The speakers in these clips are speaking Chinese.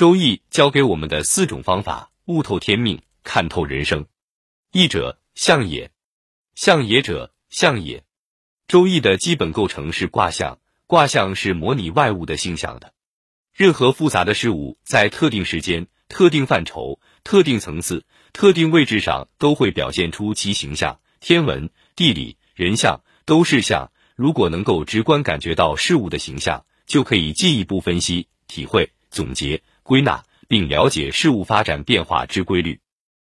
周易教给我们的四种方法，悟透天命，看透人生。易者，象也；象也者，象也。周易的基本构成是卦象，卦象是模拟外物的形象的。任何复杂的事物，在特定时间、特定范畴、特定层次、特定位置上，都会表现出其形象。天文、地理、人象都是象。如果能够直观感觉到事物的形象，就可以进一步分析、体会、总结、归纳，并了解事物发展变化之规律。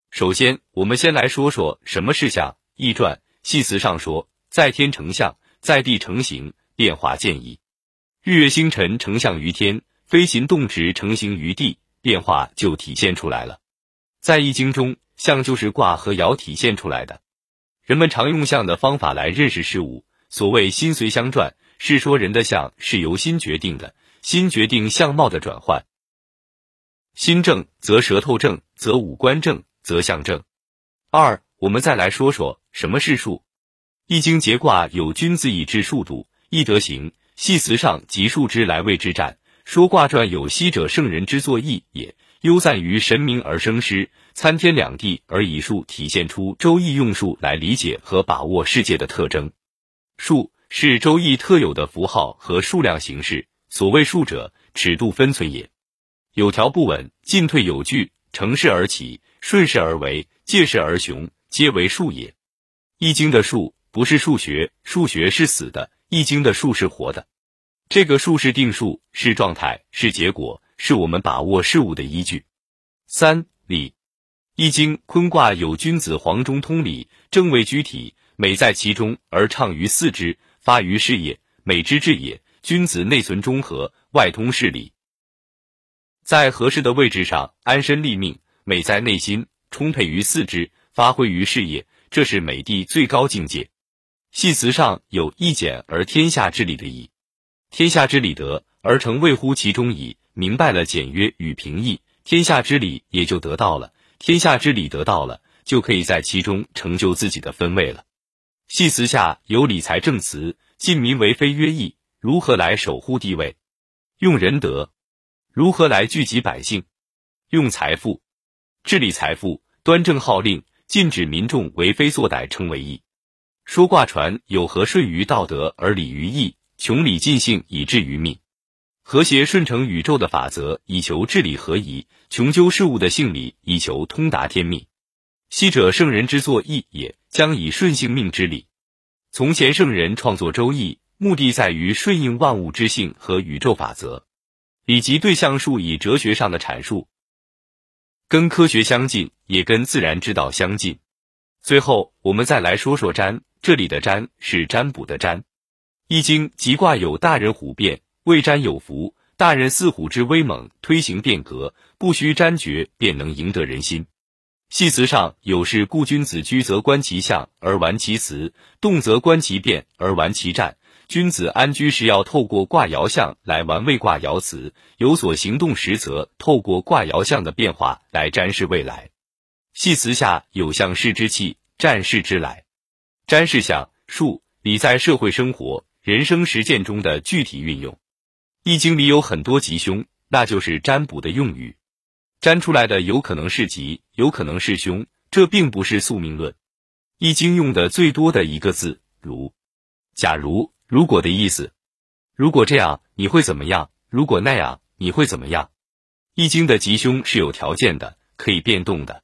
首先，我们先来说说什么是象。《易传》系辞上说。在天成象，在地成形，变化渐移。日月星辰成象于天，飞禽动植成形于地，变化就体现出来了。在易经中，象就是卦和爻体现出来的。人们常用象的方法来认识事物。所谓心随相转，是说人的相是由心决定的，心决定相貌的转换。心正则舌头正，则五官正，则相正。二，我们再来说说什么是数。易经节卦有君子以治数度，易德行。系辞上及数之来谓之战。说卦传有昔者圣人之作易也，忧赞于神明而生师，参天两地而以数体现出周易用数来理解和把握世界的特征。数是周易特有的符号和数量形式。所谓数者，尺度分寸也。有条不紊，进退有据，乘势而起，顺势而为，借势而雄，皆为数也。易经的数。不是数学，数学是死的，易经的数是活的。这个数是定数，是状态，是结果，是我们把握事物的依据。三理，易经坤卦有君子黄中通理，正位居体，美在其中而畅于四肢，发于事业，美之至也。君子内存中和，外通事理，在合适的位置上安身立命，美在内心，充沛于四肢，发挥于事业，这是美的最高境界。系辞上有“一简而天下之理”的意，天下之理得而成谓乎其中矣。明白了简约与平易，天下之理也就得到了。天下之理得到了，就可以在其中成就自己的分位了。系辞下有理财正词，尽民为非曰易，如何来守护地位？用仁德，如何来聚集百姓？用财富，治理财富，端正号令，禁止民众为非作歹，称为义。说卦传有何顺于道德而礼于义，穷理尽性以至于命，和谐顺承宇宙的法则以求治理合宜，穷究事物的性理以求通达天命。昔者圣人之作义也，将以顺性命之理。从前圣人创作周易，目的在于顺应万物之性和宇宙法则，以及对象数以哲学上的阐述，跟科学相近，也跟自然之道相近。最后，我们再来说说占。这里的占是占卜的占，易经即卦有大人虎变，未占有福。大人似虎之威猛，推行变革，不需占绝便能赢得人心。系辞上有是故君子居则观其象而玩其辞，动则观其变而玩其战。君子安居时要透过卦爻象来玩未卦爻辞，有所行动时则透过卦爻象的变化来占视未来。系辞下有象势之气，战势之来。占是象数理在社会生活、人生实践中的具体运用。易经里有很多吉凶，那就是占卜的用语。占出来的有可能是吉，有可能是凶，这并不是宿命论。易经用的最多的一个字“如”，假如、如果的意思。如果这样，你会怎么样？如果那样，你会怎么样？易经的吉凶是有条件的，可以变动的。